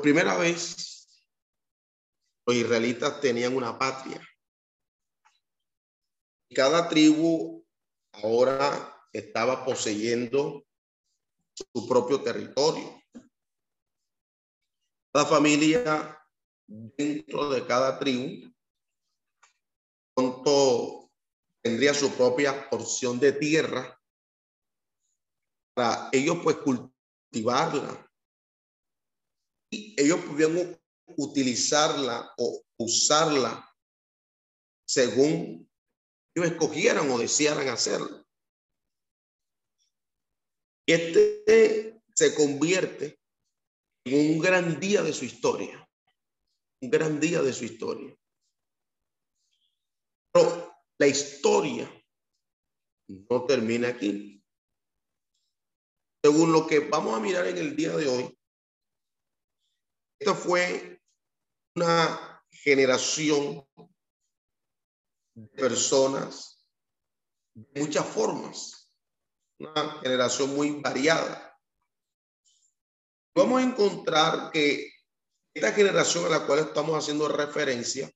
Primera vez, los israelitas tenían una patria. Cada tribu ahora estaba poseyendo su propio territorio. Cada familia dentro de cada tribu pronto tendría su propia porción de tierra para ellos pues cultivarla ellos pudieron utilizarla o usarla según ellos escogieran o desearan hacerlo. Este se convierte en un gran día de su historia, un gran día de su historia. Pero la historia no termina aquí. Según lo que vamos a mirar en el día de hoy, esta fue una generación de personas de muchas formas, una generación muy variada. Vamos a encontrar que esta generación a la cual estamos haciendo referencia,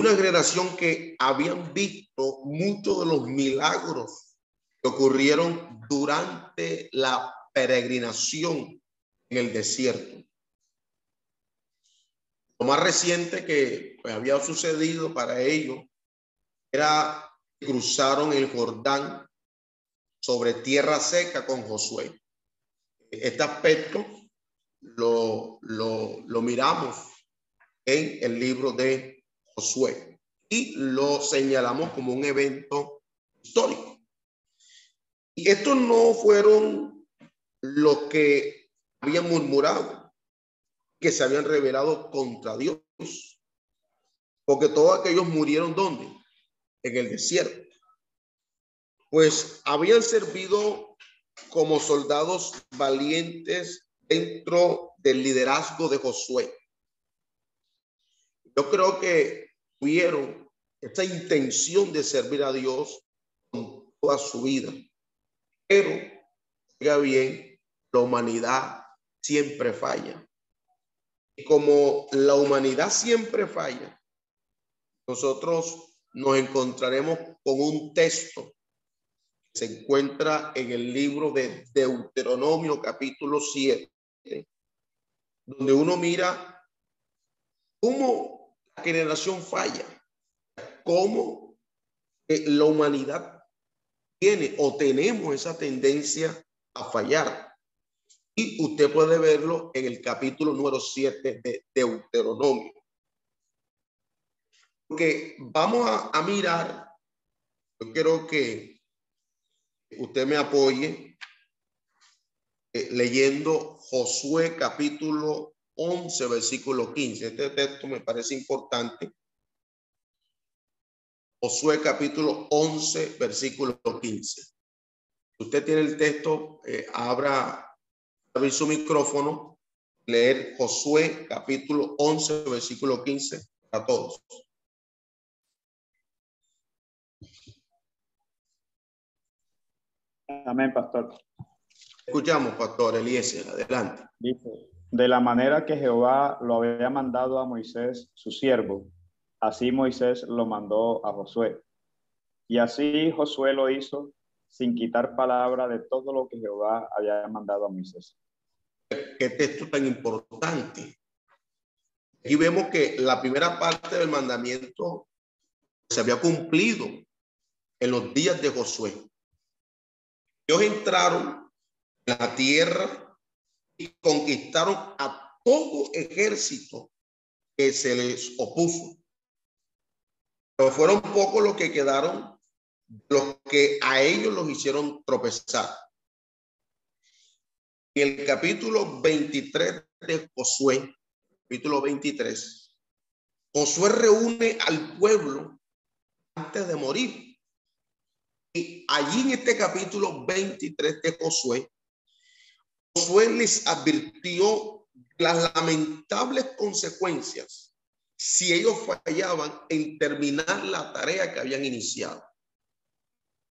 una generación que habían visto muchos de los milagros que ocurrieron durante la peregrinación en el desierto. Lo más reciente que pues, había sucedido para ellos era que cruzaron el Jordán sobre tierra seca con Josué. Este aspecto lo, lo, lo miramos en el libro de Josué y lo señalamos como un evento histórico. Y estos no fueron los que habían murmurado que se habían revelado contra Dios. Porque todos aquellos murieron ¿dónde? En el desierto. Pues habían servido como soldados valientes dentro del liderazgo de Josué. Yo creo que tuvieron esta intención de servir a Dios con toda su vida. Pero, oiga bien, la humanidad siempre falla como la humanidad siempre falla, nosotros nos encontraremos con un texto que se encuentra en el libro de Deuteronomio capítulo 7, donde uno mira cómo la generación falla, cómo la humanidad tiene o tenemos esa tendencia a fallar. Y usted puede verlo en el capítulo número 7 de Deuteronomio. Porque vamos a, mirar, yo quiero que usted me apoye eh, leyendo Josué capítulo 11, versículo 15. Este texto me parece importante. Josué capítulo 11, versículo 15. Usted tiene el texto, eh, abra abrir su micrófono, leer Josué capítulo 11, versículo 15 a todos. Amén, pastor. Escuchamos, pastor Eliezer, adelante. Dice, de la manera que Jehová lo había mandado a Moisés, su siervo, así Moisés lo mandó a Josué. Y así Josué lo hizo sin quitar palabra de todo lo que Jehová había mandado a Moisés. Qué texto tan importante. Aquí vemos que la primera parte del mandamiento se había cumplido en los días de Josué. Ellos entraron en la tierra y conquistaron a todo ejército que se les opuso. Pero fueron pocos los que quedaron los que a ellos los hicieron tropezar. En el capítulo 23 de Josué, capítulo 23, Josué reúne al pueblo antes de morir. Y allí en este capítulo 23 de Josué, Josué les advirtió las lamentables consecuencias si ellos fallaban en terminar la tarea que habían iniciado.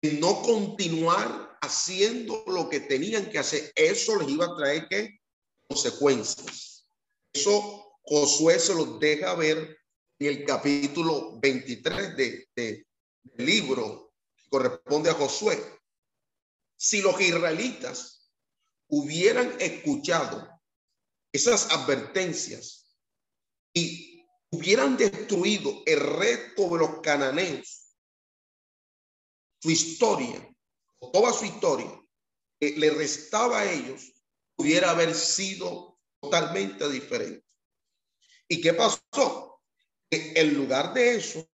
Y no continuar haciendo lo que tenían que hacer. Eso les iba a traer ¿qué? consecuencias. Eso Josué se los deja ver en el capítulo 23 de, del libro que corresponde a Josué. Si los israelitas hubieran escuchado esas advertencias y hubieran destruido el resto de los cananeos, su historia, toda su historia, que le restaba a ellos, pudiera haber sido totalmente diferente. ¿Y qué pasó? En lugar de eso,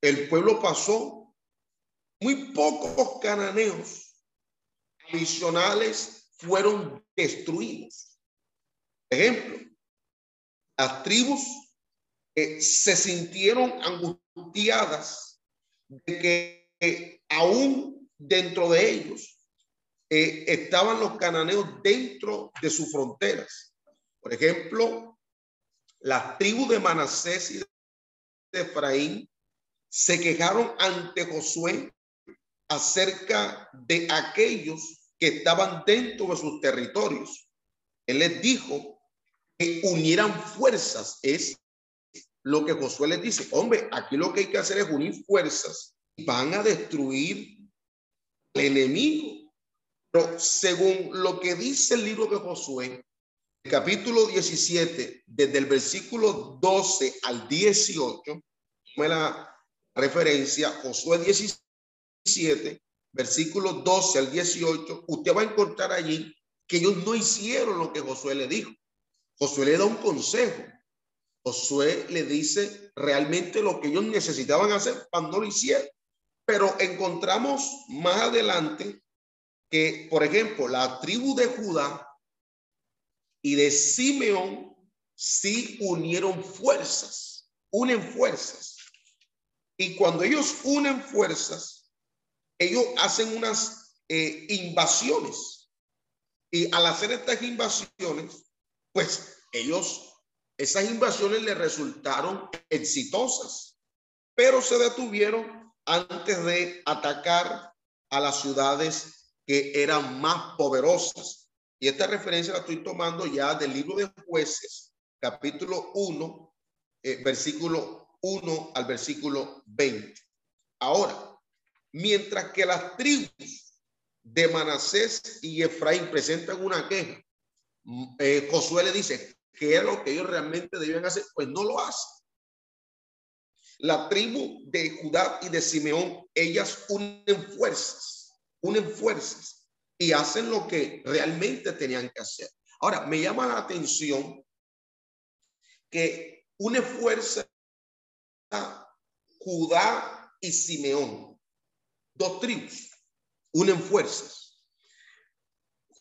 el pueblo pasó muy pocos cananeos adicionales fueron destruidos. Ejemplo, las tribus se sintieron angustiadas de que aún dentro de ellos eh, estaban los cananeos dentro de sus fronteras. Por ejemplo, las tribus de Manasés y de Efraín se quejaron ante Josué acerca de aquellos que estaban dentro de sus territorios. Él les dijo unieran fuerzas. Es lo que Josué les dice. Hombre, aquí lo que hay que hacer es unir fuerzas. Van a destruir enemigo. Pero según lo que dice el libro de Josué, capítulo 17, desde el versículo 12 al 18, fue la referencia, Josué 17, versículo 12 al 18, usted va a encontrar allí que ellos no hicieron lo que Josué le dijo. Josué le da un consejo. Josué le dice realmente lo que ellos necesitaban hacer cuando lo hicieron. Pero encontramos más adelante que, por ejemplo, la tribu de Judá y de Simeón sí unieron fuerzas, unen fuerzas. Y cuando ellos unen fuerzas, ellos hacen unas eh, invasiones. Y al hacer estas invasiones, pues ellos, esas invasiones le resultaron exitosas, pero se detuvieron antes de atacar a las ciudades que eran más poderosas. Y esta referencia la estoy tomando ya del libro de jueces, capítulo 1, eh, versículo 1 al versículo 20. Ahora, mientras que las tribus de Manasés y Efraín presentan una queja, eh, Josué le dice, ¿qué es lo que ellos realmente debían hacer? Pues no lo hacen. La tribu de Judá y de Simeón, ellas unen fuerzas, unen fuerzas y hacen lo que realmente tenían que hacer. Ahora, me llama la atención que une fuerza Judá y Simeón, dos tribus, unen fuerzas.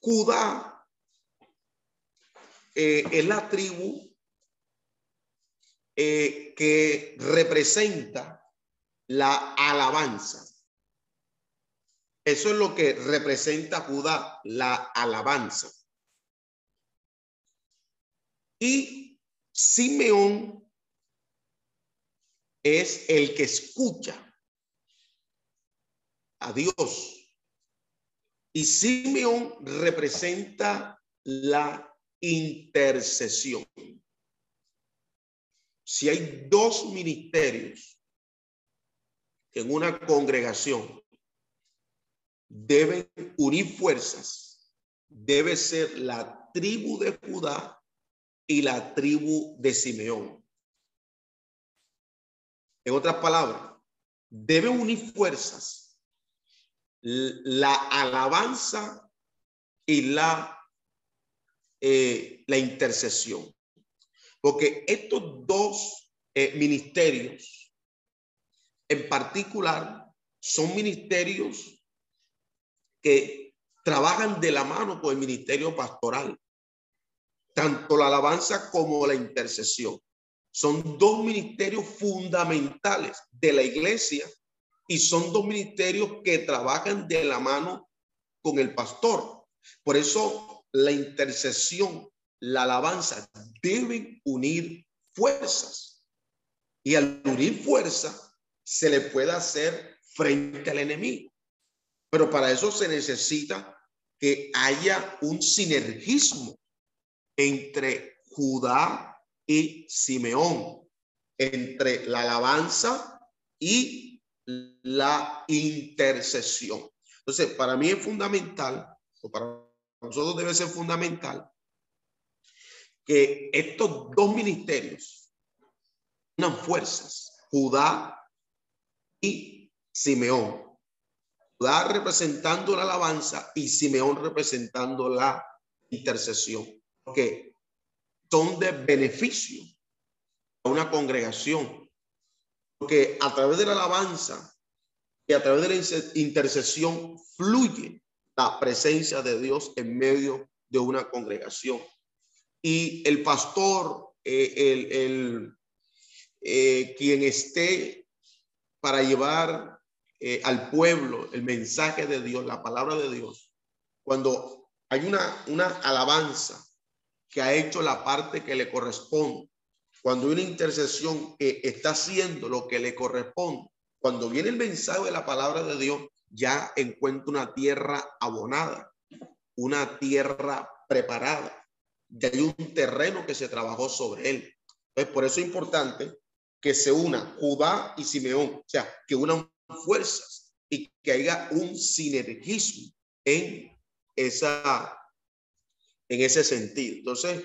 Judá eh, es la tribu eh, que representa la alabanza. Eso es lo que representa Judá, la alabanza. Y Simeón es el que escucha a Dios. Y Simeón representa la intercesión. Si hay dos ministerios en una congregación, deben unir fuerzas, debe ser la tribu de Judá y la tribu de Simeón. En otras palabras, deben unir fuerzas la alabanza y la eh, la intercesión. Porque estos dos eh, ministerios en particular son ministerios que trabajan de la mano con el ministerio pastoral. Tanto la alabanza como la intercesión. Son dos ministerios fundamentales de la iglesia y son dos ministerios que trabajan de la mano con el pastor. Por eso la intercesión, la alabanza deben unir fuerzas. Y al unir fuerzas se le puede hacer frente al enemigo. Pero para eso se necesita que haya un sinergismo entre Judá y Simeón, entre la alabanza y la intercesión. Entonces, para mí es fundamental, o para nosotros debe ser fundamental, que estos dos ministerios unan fuerzas, Judá y Simeón. Judá representando la alabanza y Simeón representando la intercesión, que son de beneficio a una congregación, porque a través de la alabanza y a través de la intercesión fluye la presencia de Dios en medio de una congregación. Y el pastor, eh, el, el eh, quien esté para llevar eh, al pueblo el mensaje de Dios, la palabra de Dios, cuando hay una, una alabanza que ha hecho la parte que le corresponde, cuando hay una intercesión que está haciendo lo que le corresponde, cuando viene el mensaje de la palabra de Dios, ya encuentra una tierra abonada, una tierra preparada. Ya hay un terreno que se trabajó sobre él. Entonces, por eso es importante que se una Judá y Simeón, o sea, que unan fuerzas y que haya un sinergismo en esa en ese sentido. Entonces,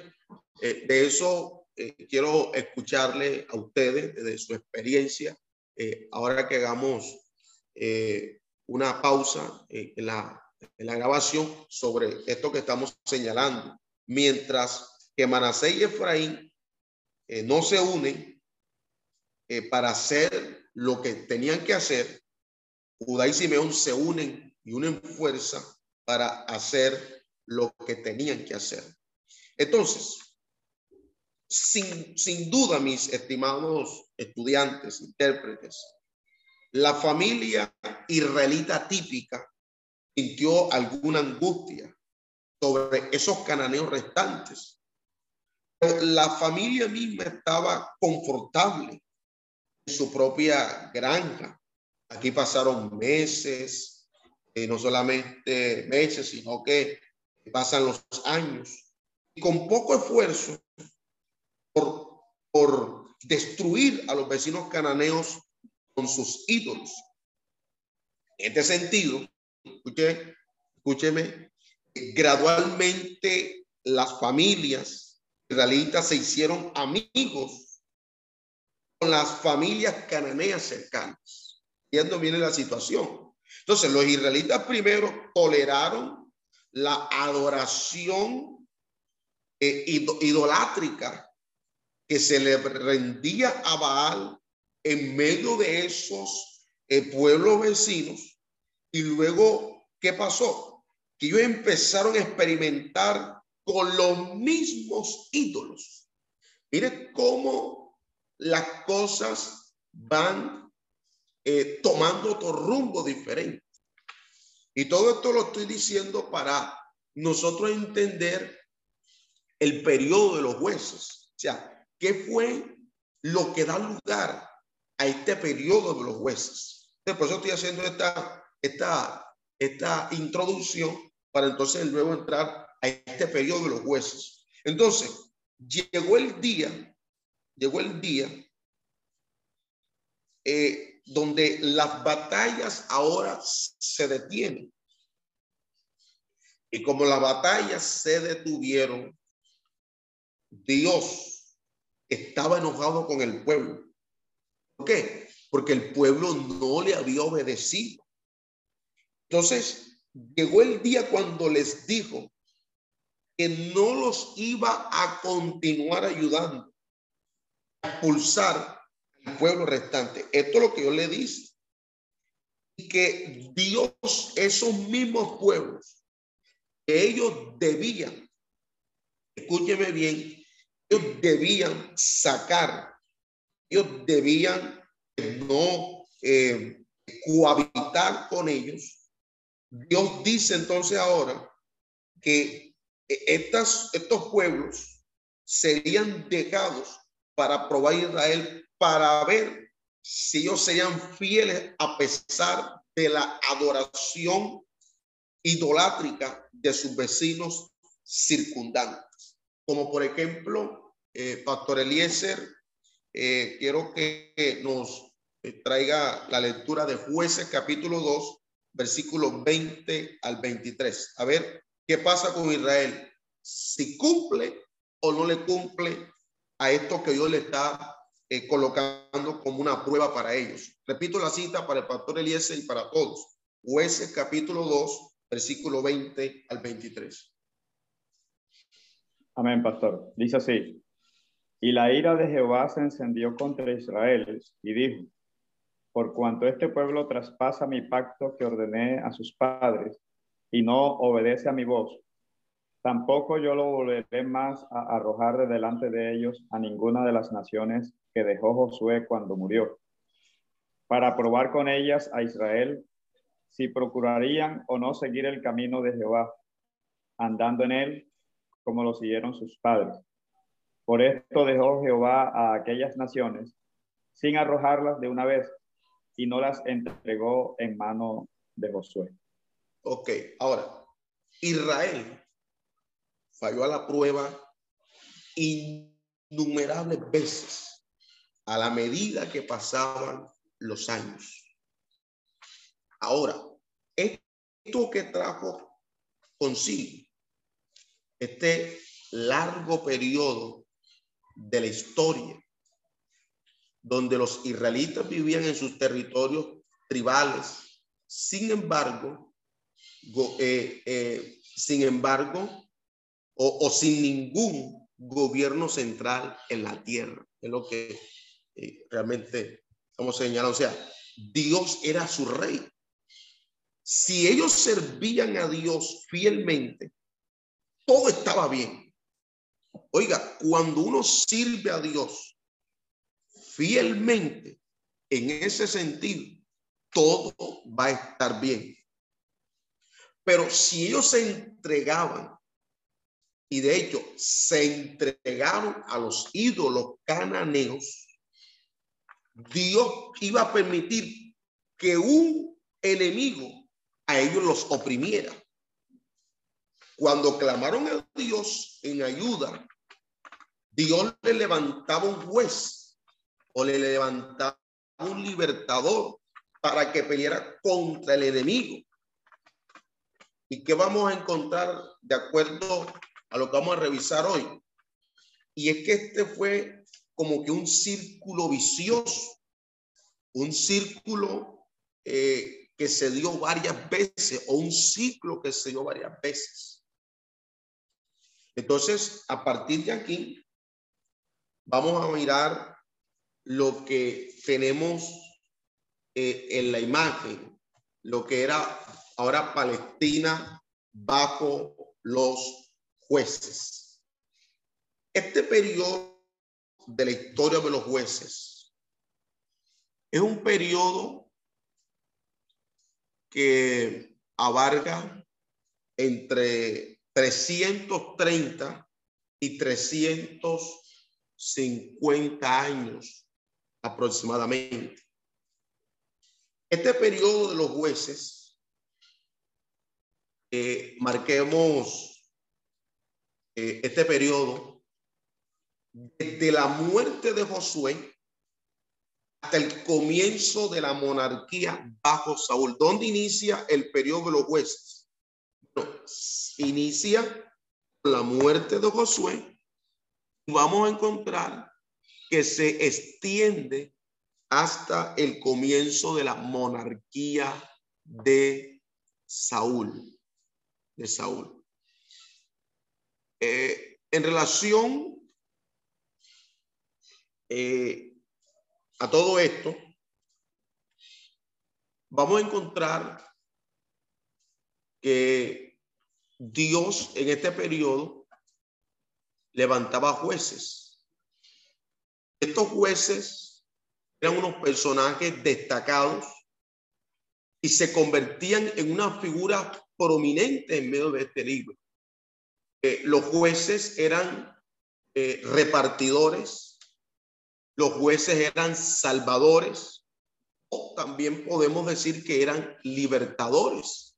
eh, de eso eh, quiero escucharle a ustedes de su experiencia. Eh, ahora que hagamos una pausa en la, en, la, grabación sobre esto que estamos señalando, mientras que Manasés y Efraín no se unen, eh, para hacer lo que tenían que hacer, Judá y Simeón se unen y unen fuerza para hacer lo que tenían que hacer. Entonces, sin, sin duda, mis estimados estudiantes, intérpretes, la familia israelita típica sintió alguna angustia sobre esos cananeos restantes. La familia misma estaba confortable su propia granja. Aquí pasaron meses, eh, no solamente meses, sino que pasan los años. Y con poco esfuerzo por, por destruir a los vecinos cananeos con sus ídolos. En este sentido, escúcheme, gradualmente las familias israelitas se hicieron amigos con las familias cananeas cercanas. Viendo viene la situación. Entonces, los israelitas primero toleraron la adoración eh, idolátrica que se le rendía a Baal en medio de esos eh, pueblos vecinos. Y luego, ¿qué pasó? Que ellos empezaron a experimentar con los mismos ídolos. Mire cómo las cosas van eh, tomando otro rumbo diferente. Y todo esto lo estoy diciendo para nosotros entender el periodo de los huesos. O sea, ¿qué fue lo que da lugar a este periodo de los huesos? Por eso estoy haciendo esta, esta, esta introducción para entonces luego entrar a este periodo de los huesos. Entonces, llegó el día llegó el día eh, donde las batallas ahora se detienen. Y como las batallas se detuvieron, Dios estaba enojado con el pueblo. ¿Por qué? Porque el pueblo no le había obedecido. Entonces, llegó el día cuando les dijo que no los iba a continuar ayudando, expulsar al pueblo restante. Esto es lo que yo le dice. Y que Dios, esos mismos pueblos que ellos debían, escúcheme bien, ellos debían sacar, ellos debían no eh, cohabitar con ellos. Dios dice entonces ahora que estas, estos pueblos serían dejados para probar a Israel para ver si ellos serían fieles a pesar de la adoración idolátrica de sus vecinos circundantes. Como por ejemplo, eh, Pastor Eliezer, eh, quiero que nos traiga la lectura de jueces capítulo 2, versículos 20 al 23. A ver, ¿qué pasa con Israel? Si cumple o no le cumple a esto que Dios le está eh, colocando como una prueba para ellos. Repito la cita para el pastor Eliezer y para todos. Jueces capítulo 2, versículo 20 al 23. Amén, pastor. Dice así. Y la ira de Jehová se encendió contra Israel y dijo, por cuanto este pueblo traspasa mi pacto que ordené a sus padres y no obedece a mi voz, tampoco yo lo volveré más a arrojar de delante de ellos a ninguna de las naciones que dejó Josué cuando murió, para probar con ellas a Israel si procurarían o no seguir el camino de Jehová, andando en él como lo siguieron sus padres. Por esto dejó Jehová a aquellas naciones sin arrojarlas de una vez y no las entregó en mano de Josué. Ok, ahora, Israel falló a la prueba innumerables veces a la medida que pasaban los años. Ahora, esto que trajo consigo este largo periodo de la historia donde los israelitas vivían en sus territorios tribales, sin embargo, eh, eh, sin embargo, o, sin ningún gobierno central en la tierra, es lo que realmente como señalado, o sea, Dios era su rey. Si ellos servían a Dios fielmente, todo estaba bien. Oiga, cuando uno sirve a Dios fielmente, en ese sentido, todo va a estar bien. Pero si ellos se entregaban, y de hecho se entregaron a los ídolos cananeos, Dios iba a permitir que un enemigo a ellos los oprimiera. Cuando clamaron a Dios en ayuda, Dios le levantaba un juez o le levantaba un libertador para que peleara contra el enemigo. ¿Y qué vamos a encontrar de acuerdo a lo que vamos a revisar hoy? Y es que este fue como que un círculo vicioso, un círculo eh, que se dio varias veces o un ciclo que se dio varias veces. Entonces, a partir de aquí, vamos a mirar lo que tenemos eh, en la imagen, lo que era ahora Palestina bajo los jueces. Este periodo de la historia de los jueces. Es un periodo que abarca entre 330 y 350 años aproximadamente. Este periodo de los jueces, eh, marquemos eh, este periodo desde la muerte de Josué hasta el comienzo de la monarquía bajo Saúl. ¿Dónde inicia el periodo de los jueces? inicia la muerte de Josué vamos a encontrar que se extiende hasta el comienzo de la monarquía de Saúl. De Saúl. Eh, en relación eh, a todo esto, vamos a encontrar que Dios en este periodo levantaba jueces. Estos jueces eran unos personajes destacados y se convertían en una figura prominente en medio de este libro. Eh, los jueces eran eh, repartidores, los jueces eran salvadores, o también podemos decir que eran libertadores,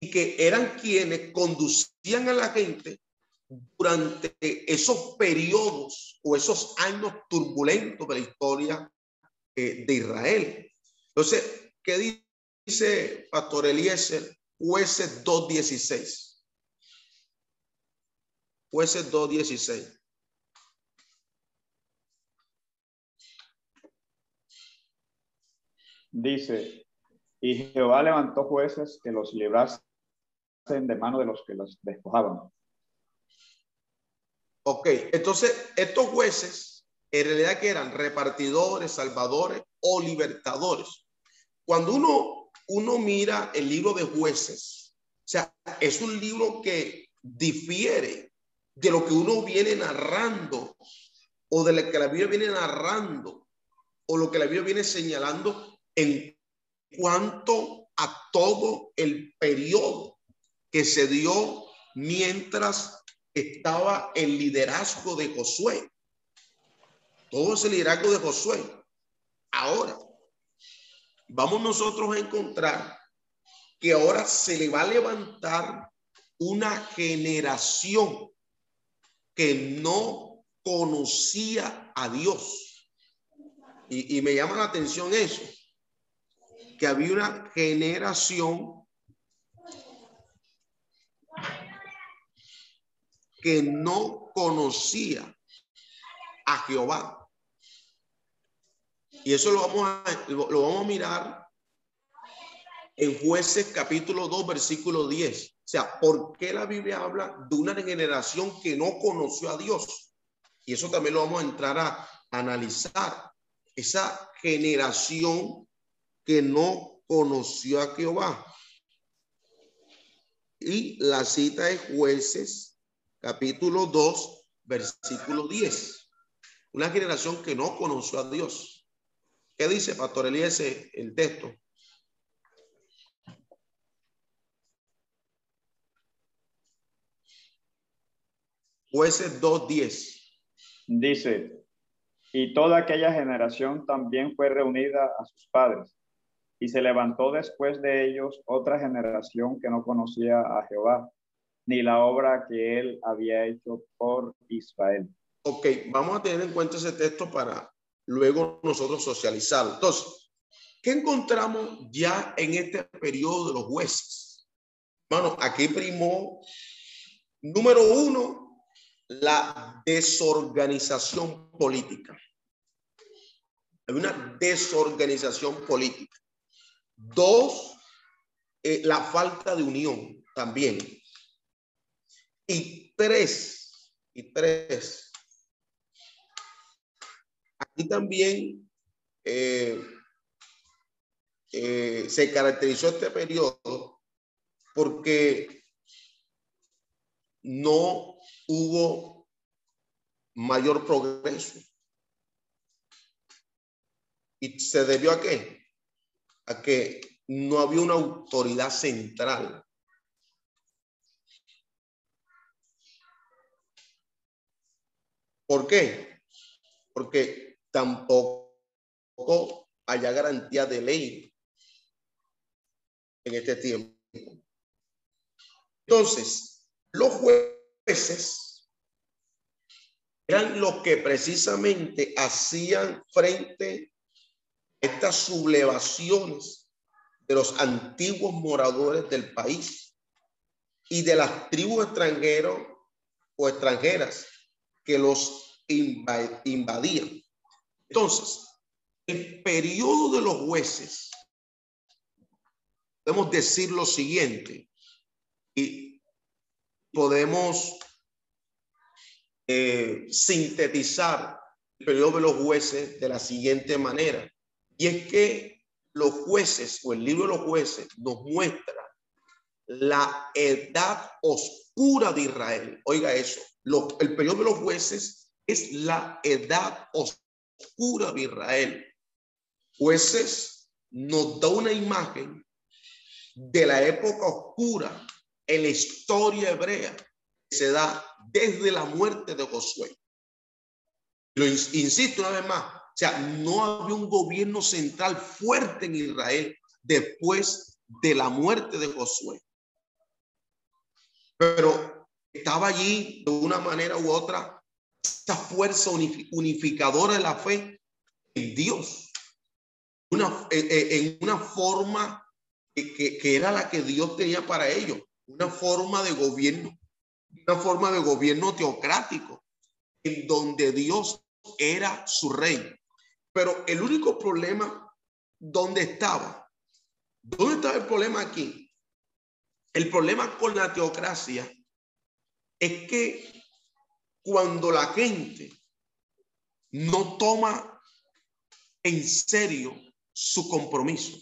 y que eran quienes conducían a la gente durante esos periodos o esos años turbulentos de la historia eh, de Israel. Entonces, ¿qué dice Pastor Eliezer? Jueces 2.16. Jueces 2.16. Dice, y Jehová levantó jueces que los librasen de mano de los que los despojaban. Ok, entonces estos jueces en realidad que eran repartidores, salvadores o libertadores. Cuando uno, uno mira el libro de jueces, o sea, es un libro que difiere de lo que uno viene narrando o de lo que la Biblia viene narrando o lo que la Biblia viene señalando en cuanto a todo el periodo que se dio mientras estaba el liderazgo de Josué. Todo ese liderazgo de Josué. Ahora, vamos nosotros a encontrar que ahora se le va a levantar una generación que no conocía a Dios. Y, me llama la atención eso, que había una generación que no conocía a Jehová. Y eso lo vamos a, lo, vamos a mirar en jueces capítulo 2, versículo 10. O sea, ¿por qué la Biblia habla de una generación que no conoció a Dios? Y eso también lo vamos a entrar a analizar. Esa generación que no conoció a Jehová. Y la cita de jueces, capítulo 2, versículo 10. Una generación que no conoció a Dios. ¿Qué dice Pastor Elías el texto? Jueces 2.10. Dice, y toda aquella generación también fue reunida a sus padres, y se levantó después de ellos otra generación que no conocía a Jehová, ni la obra que él había hecho por Israel. Ok, vamos a tener en cuenta ese texto para luego nosotros socializarlo. Entonces, ¿qué encontramos ya en este periodo de los jueces? Bueno, aquí primó, número uno, la desorganización política. Hay una desorganización política. Dos, eh, la falta de unión también. Y tres, y tres, aquí también eh, eh, se caracterizó este periodo porque no hubo mayor progreso. ¿Y se debió a qué? A que no había una autoridad central. ¿Por qué? Porque tampoco haya garantía de ley en este tiempo. Entonces, los jueces eran los que precisamente hacían frente a estas sublevaciones de los antiguos moradores del país y de las tribus extranjeros o extranjeras que los invadían. Entonces, el periodo de los jueces, podemos decir lo siguiente, y podemos eh, sintetizar el periodo de los jueces de la siguiente manera. Y es que los jueces o el libro de los jueces nos muestra la edad oscura de Israel. Oiga eso, el periodo de los jueces es la edad oscura de Israel. Jueces nos da una imagen de la época oscura en la historia hebrea que se da desde la muerte de Josué. Lo insisto una vez más, o sea, no había un gobierno central fuerte en Israel después de la muerte de Josué. Pero estaba allí de una manera u otra esta fuerza unificadora de la fe en Dios. Una, eh, eh, en una forma que, que era la que Dios tenía para ellos, una forma de gobierno, una forma de gobierno teocrático, en donde Dios era su rey. Pero el único problema, ¿dónde estaba? ¿Dónde estaba el problema aquí? El problema con la teocracia es que cuando la gente no toma en serio su compromiso,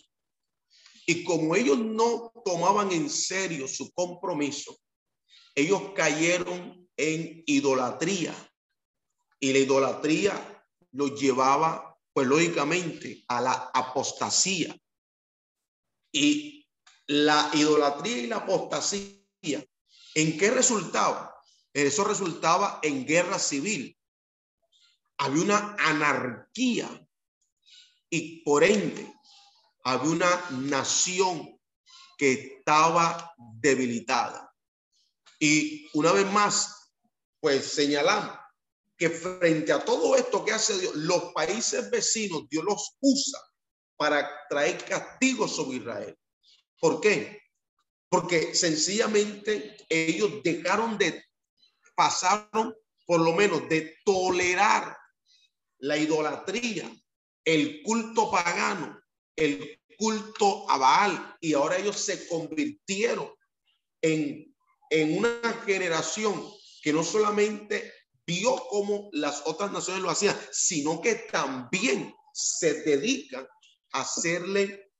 y como ellos no tomaban en serio su compromiso, ellos cayeron en idolatría. Y la idolatría los llevaba, pues lógicamente, a la apostasía. Y la idolatría y la apostasía, ¿en qué resultaba? Eso resultaba en guerra civil. Había una anarquía y por ende había una nación que estaba debilitada. Y una vez más, pues señalamos que frente a todo esto que hace Dios, los países vecinos, Dios los usa para traer castigo sobre Israel. ¿Por qué? Porque sencillamente ellos dejaron de, pasaron por lo menos de tolerar la idolatría, el culto pagano, el culto a Baal, y ahora ellos se convirtieron en, en una generación que no solamente vio como las otras naciones lo hacían, sino que también se dedican a hacerle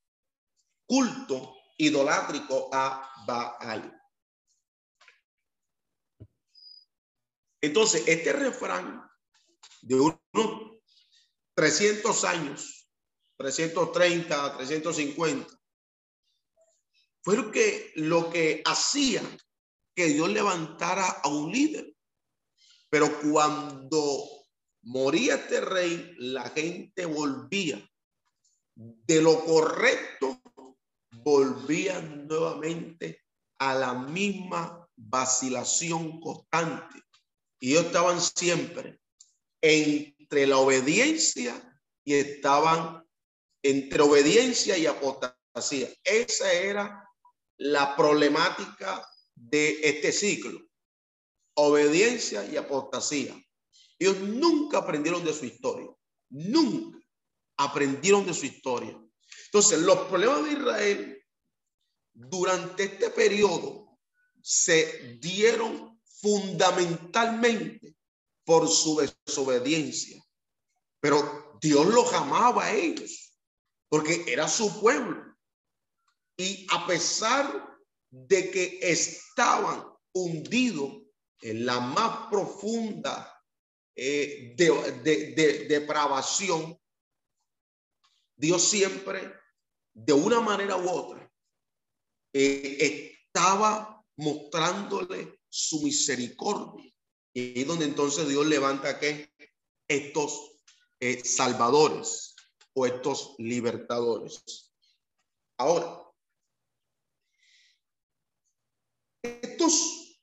culto idolátrico a Baal. Entonces, este refrán de unos 300 años, 330, 350, fue lo que, lo que hacía que Dios levantara a un líder. Pero cuando moría este rey, la gente volvía de lo correcto volvían nuevamente a la misma vacilación constante. Y estaban siempre entre la obediencia y estaban entre obediencia y apostasía. Esa era la problemática de este ciclo. Obediencia y apostasía. Ellos nunca aprendieron de su historia. Nunca aprendieron de su historia. Entonces, los problemas de Israel durante este periodo se dieron fundamentalmente por su desobediencia. Pero Dios los amaba a ellos porque era su pueblo. Y a pesar de que estaban hundidos en la más profunda eh, de depravación, Dios siempre de una manera u otra, eh, estaba mostrándole su misericordia. Y es donde entonces Dios levanta que estos eh, salvadores o estos libertadores. Ahora, estos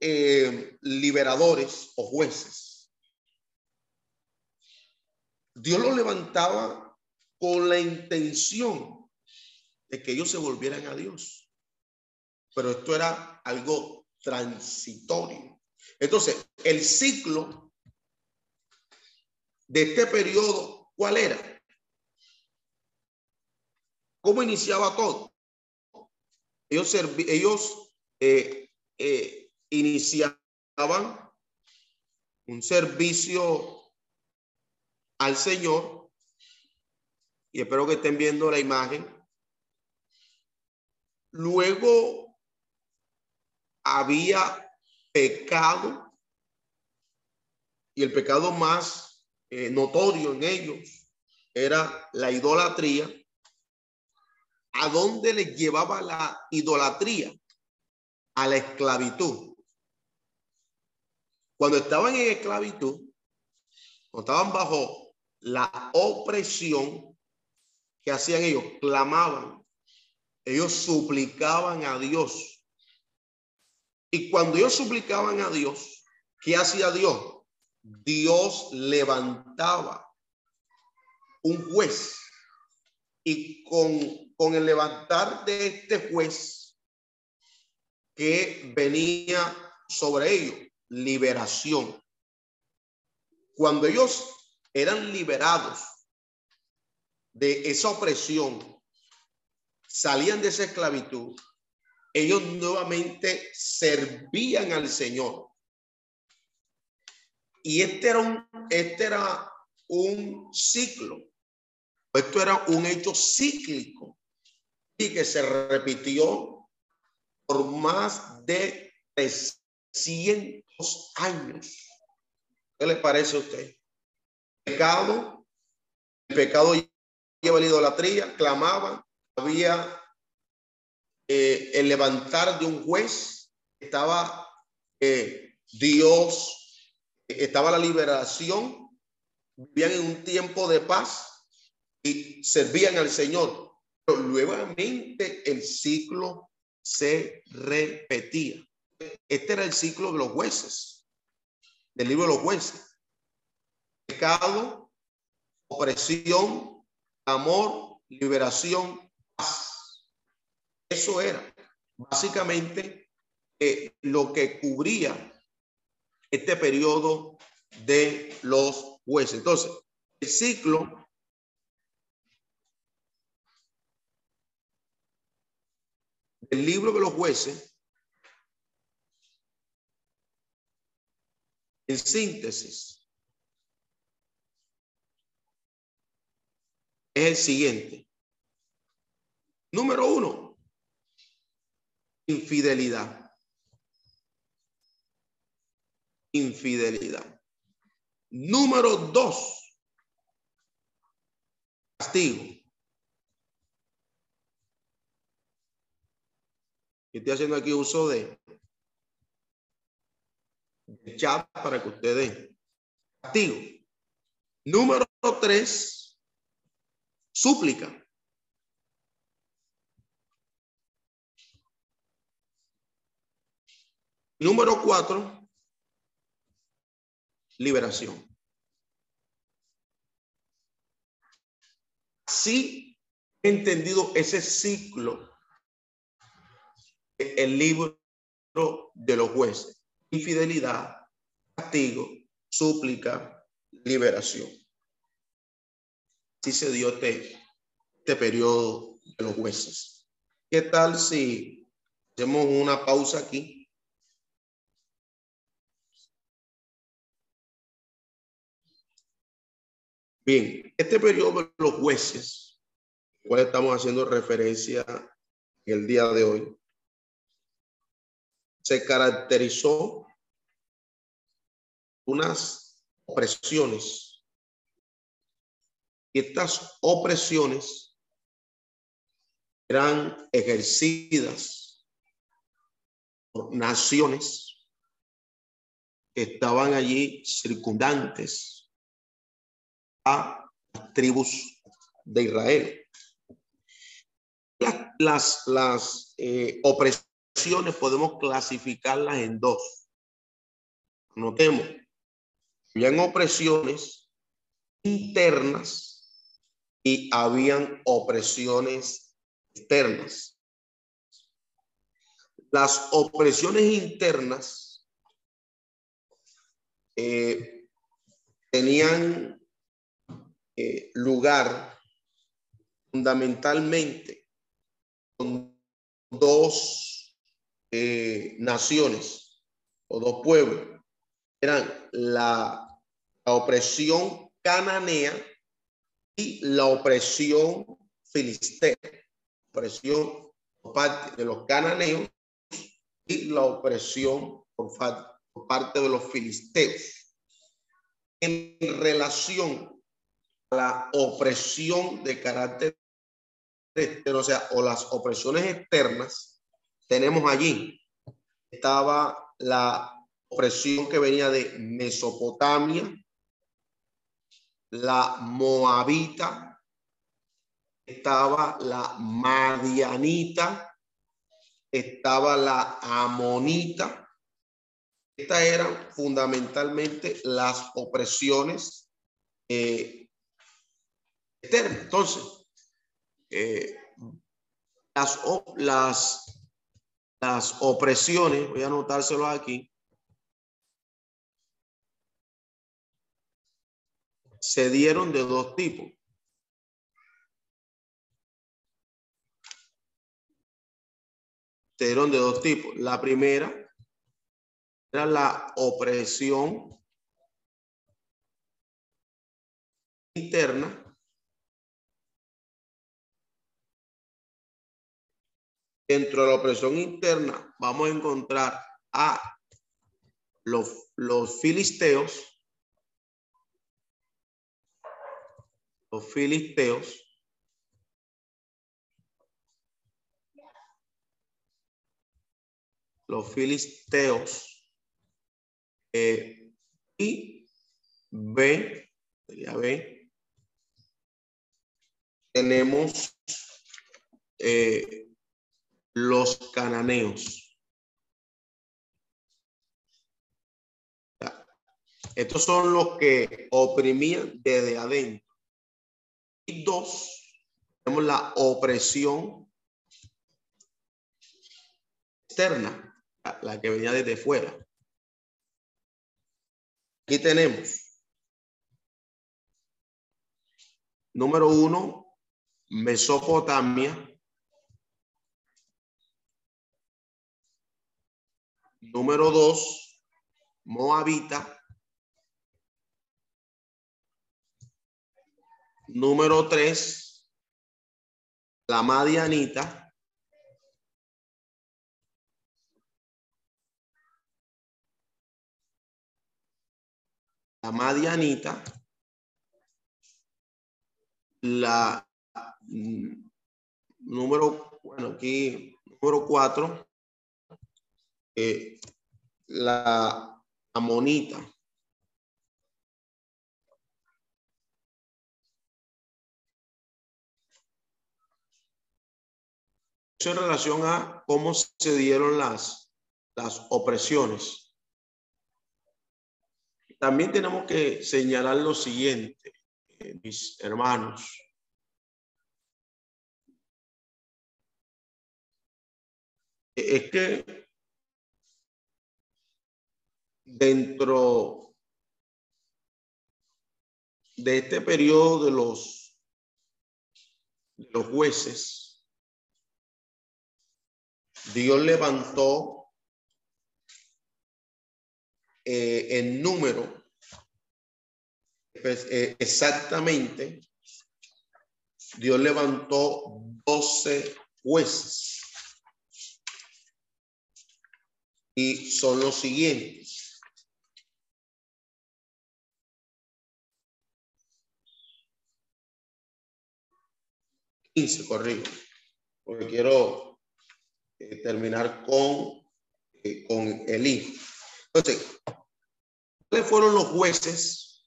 eh, liberadores o jueces, Dios los levantaba con la intención de que ellos se volvieran a Dios. Pero esto era algo transitorio. Entonces, el ciclo de este periodo, ¿cuál era? ¿Cómo iniciaba todo? Ellos, ellos eh, eh, iniciaban un servicio al Señor y espero que estén viendo la imagen. Luego había pecado y el pecado más eh, notorio en ellos era la idolatría. ¿A dónde les llevaba la idolatría? A la esclavitud. Cuando estaban en esclavitud, estaban bajo la opresión, que hacían ellos? Clamaban, ellos suplicaban a Dios. Y cuando ellos suplicaban a Dios, ¿qué hacía Dios? Dios levantaba un juez y con, con el levantar de este juez que venía sobre ellos, liberación. Cuando ellos eran liberados de esa opresión, salían de esa esclavitud, ellos nuevamente servían al Señor. Y este era un, este era un ciclo. Esto era un hecho cíclico y que se repitió por más de 300 años. ¿Qué le parece a usted? Pecado, el pecado lleva la idolatría, clamaban, había eh, el levantar de un juez, estaba eh, Dios estaba la liberación, vivían en un tiempo de paz y servían al Señor. Pero nuevamente el ciclo se repetía. Este era el ciclo de los jueces, del libro de los jueces. Pecado, opresión, amor, liberación, paz. Eso era básicamente eh, lo que cubría este periodo de los jueces. Entonces, el ciclo del libro de los jueces, en síntesis, es el siguiente. Número uno, infidelidad. infidelidad. Número dos, castigo. Estoy haciendo aquí uso de, chat para que ustedes castigo. Número tres, súplica. Número cuatro, liberación. Así he entendido ese ciclo el libro de los jueces. Infidelidad, castigo, súplica, liberación. Así se dio este, este periodo de los jueces. ¿Qué tal si hacemos una pausa aquí? Bien, este periodo de los jueces, cual estamos haciendo referencia el día de hoy, se caracterizó unas opresiones. Y estas opresiones eran ejercidas por naciones que estaban allí circundantes a las tribus de Israel. Las, las, eh, opresiones podemos clasificarlas en dos. Notemos, habían opresiones internas y habían opresiones externas. Las opresiones internas eh, tenían eh, lugar fundamentalmente con dos eh, naciones o dos pueblos. Eran la, opresión cananea y la opresión filistea. Opresión por parte de los cananeos y la opresión por, por parte de los filisteos. En relación a la opresión de carácter o sea, o las opresiones externas, tenemos allí, estaba la opresión que venía de Mesopotamia, la Moabita, estaba la Madianita, estaba la Amonita. Estas eran fundamentalmente las opresiones eh, externas. Entonces, eh, las, las, las opresiones, voy a anotárselo aquí, se dieron de dos tipos. Se dieron de dos tipos. La primera era la opresión interna. Dentro de la opresión interna vamos a encontrar a los, los filisteos los filisteos los filisteos eh, y B, tenemos eh, los cananeos. Estos son los que oprimían desde adentro. Y dos, tenemos la opresión externa, la que venía desde fuera. Aquí tenemos, número uno, Mesopotamia. Número dos, Moabita. Número tres, la Madianita. La Madianita. La mm, número, bueno, aquí, número cuatro, eh, la Amonita. En relación a cómo se dieron las, las opresiones. También tenemos que señalar lo siguiente, eh, mis hermanos. Es que dentro de este periodo de los, de los jueces, Dios levantó eh, en número pues, eh, exactamente, Dios levantó 12 jueces. Y son los siguientes. Quince, corrijo, porque quiero eh, terminar con, eh, con Elí. Entonces, ¿cuáles fueron los jueces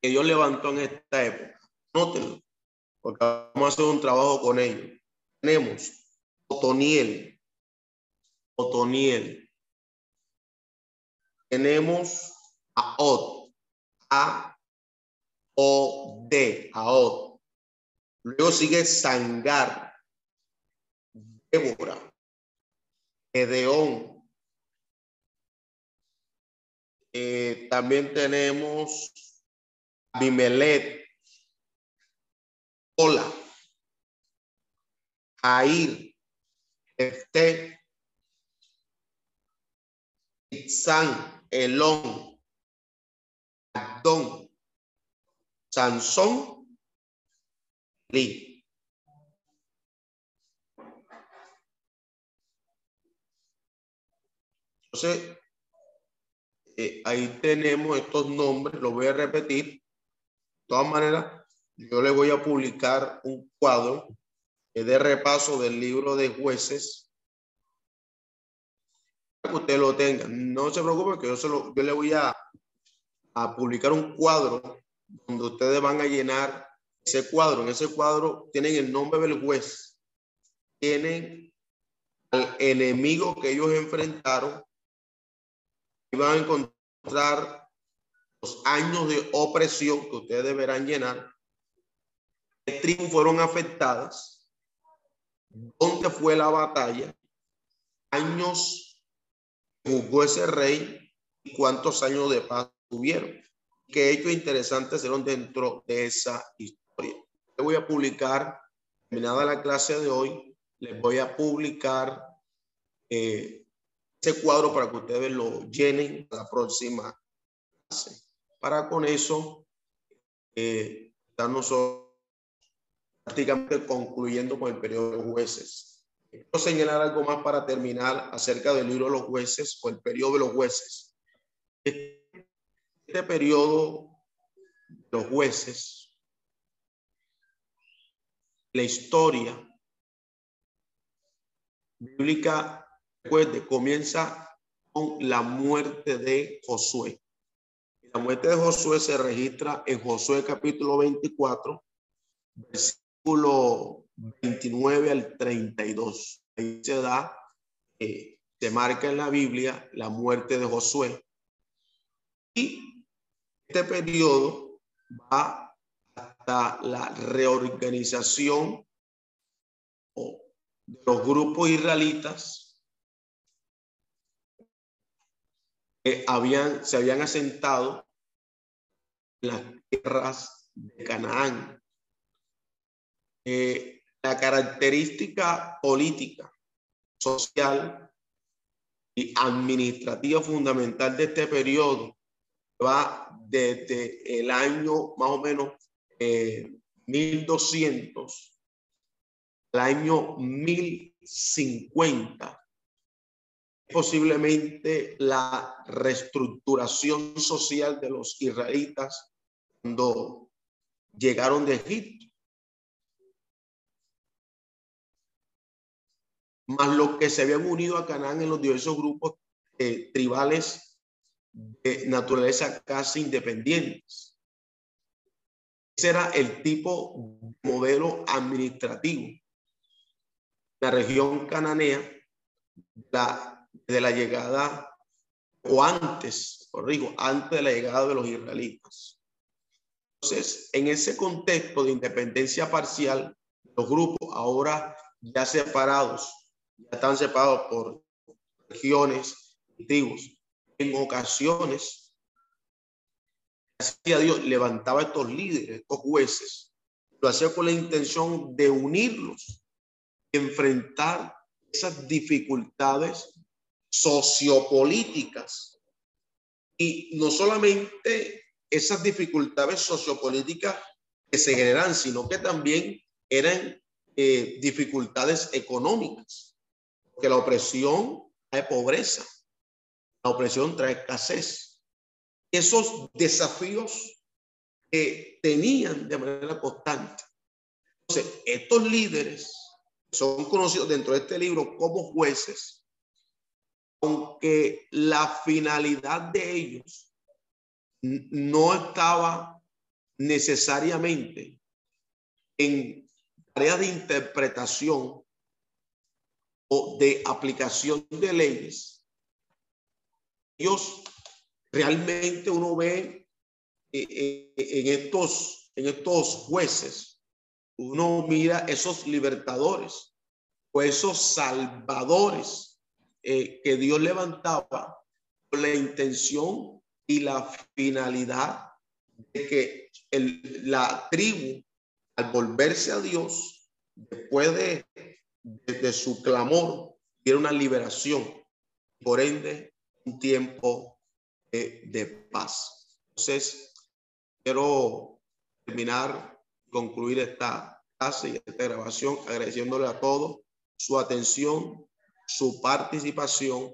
que Dios levantó en esta época? Nótenlo, porque vamos a hacer un trabajo con ellos. Tenemos Otoniel, Otoniel. Tenemos a Od, A, O, D, Od. Luego sigue Sangar, Débora, Edeón. Eh, también tenemos Abimelet, Hola, Air, Este, Itzán, Elón, Adón, Sansón, Lee. Entonces, eh, ahí tenemos estos nombres, lo voy a repetir. De todas maneras, yo le voy a publicar un cuadro de repaso del libro de jueces que usted lo tenga. No se preocupe que yo, se lo, yo le voy a, a publicar un cuadro donde ustedes van a llenar ese cuadro. En ese cuadro tienen el nombre del juez, tienen al enemigo que ellos enfrentaron van a encontrar los años de opresión que ustedes deberán llenar. ¿Qué tribus fueron afectadas? ¿Dónde fue la batalla? Años jugó ese rey y cuántos años de paz tuvieron. Qué hechos interesantes fueron dentro de esa historia. Le voy a publicar, terminada la clase de hoy, les voy a publicar eh, ese cuadro para que ustedes lo llenen la próxima clase. Para con eso, eh, nosotros prácticamente concluyendo con el periodo de jueces. Quiero señalar algo más para terminar acerca del libro de los jueces o el periodo de los jueces. Este periodo de los jueces, la historia bíblica de comienza con la muerte de Josué. La muerte de Josué se registra en Josué capítulo 24, versículo 29 al 32. Ahí se da, eh, se marca en la Biblia la muerte de Josué. Y este periodo va hasta la reorganización de los grupos israelitas que habían, se habían asentado en las tierras de Canaán. Eh, la característica política, social y administrativa fundamental de este periodo va desde el año más o menos 1200 eh, al año 1050 posiblemente la reestructuración social de los israelitas cuando llegaron de Egipto. más los que se habían unido a Canaán en los diversos grupos eh, tribales de naturaleza casi independientes. Ese era el tipo de modelo administrativo. La región cananea, la, de la llegada, o antes, corrijo, antes de la llegada de los israelitas. Entonces, en ese contexto de independencia parcial, los grupos ahora ya separados ya están separados por regiones y tribus. En ocasiones, hacía Dios levantaba estos líderes, estos jueces, lo hacía con la intención de unirlos, enfrentar esas dificultades sociopolíticas. Y no solamente esas dificultades sociopolíticas que se generan, sino que también eran eh, dificultades económicas que la opresión trae pobreza, la opresión trae escasez. Esos desafíos que tenían de manera constante. Entonces, estos líderes son conocidos dentro de este libro como jueces, aunque la finalidad de ellos no estaba necesariamente en tareas de interpretación de aplicación de leyes, ellos realmente uno ve eh, eh, en estos, en estos jueces, uno mira esos libertadores o esos salvadores eh, que Dios levantaba con la intención y la finalidad de que el, la tribu, al volverse a Dios, después de de, su clamor era una liberación, por ende, un tiempo de, paz. Entonces, quiero terminar, concluir esta clase y esta grabación agradeciéndole a todos su atención, su participación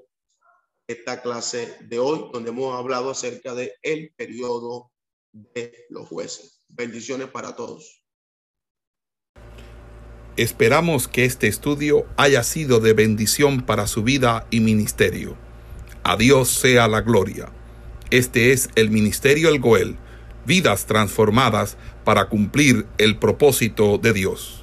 esta clase de hoy, donde hemos hablado acerca de el periodo de los jueces. Bendiciones para todos. Esperamos que este estudio haya sido de bendición para su vida y ministerio. A Dios sea la gloria. Este es el Ministerio El Goel, vidas transformadas para cumplir el propósito de Dios.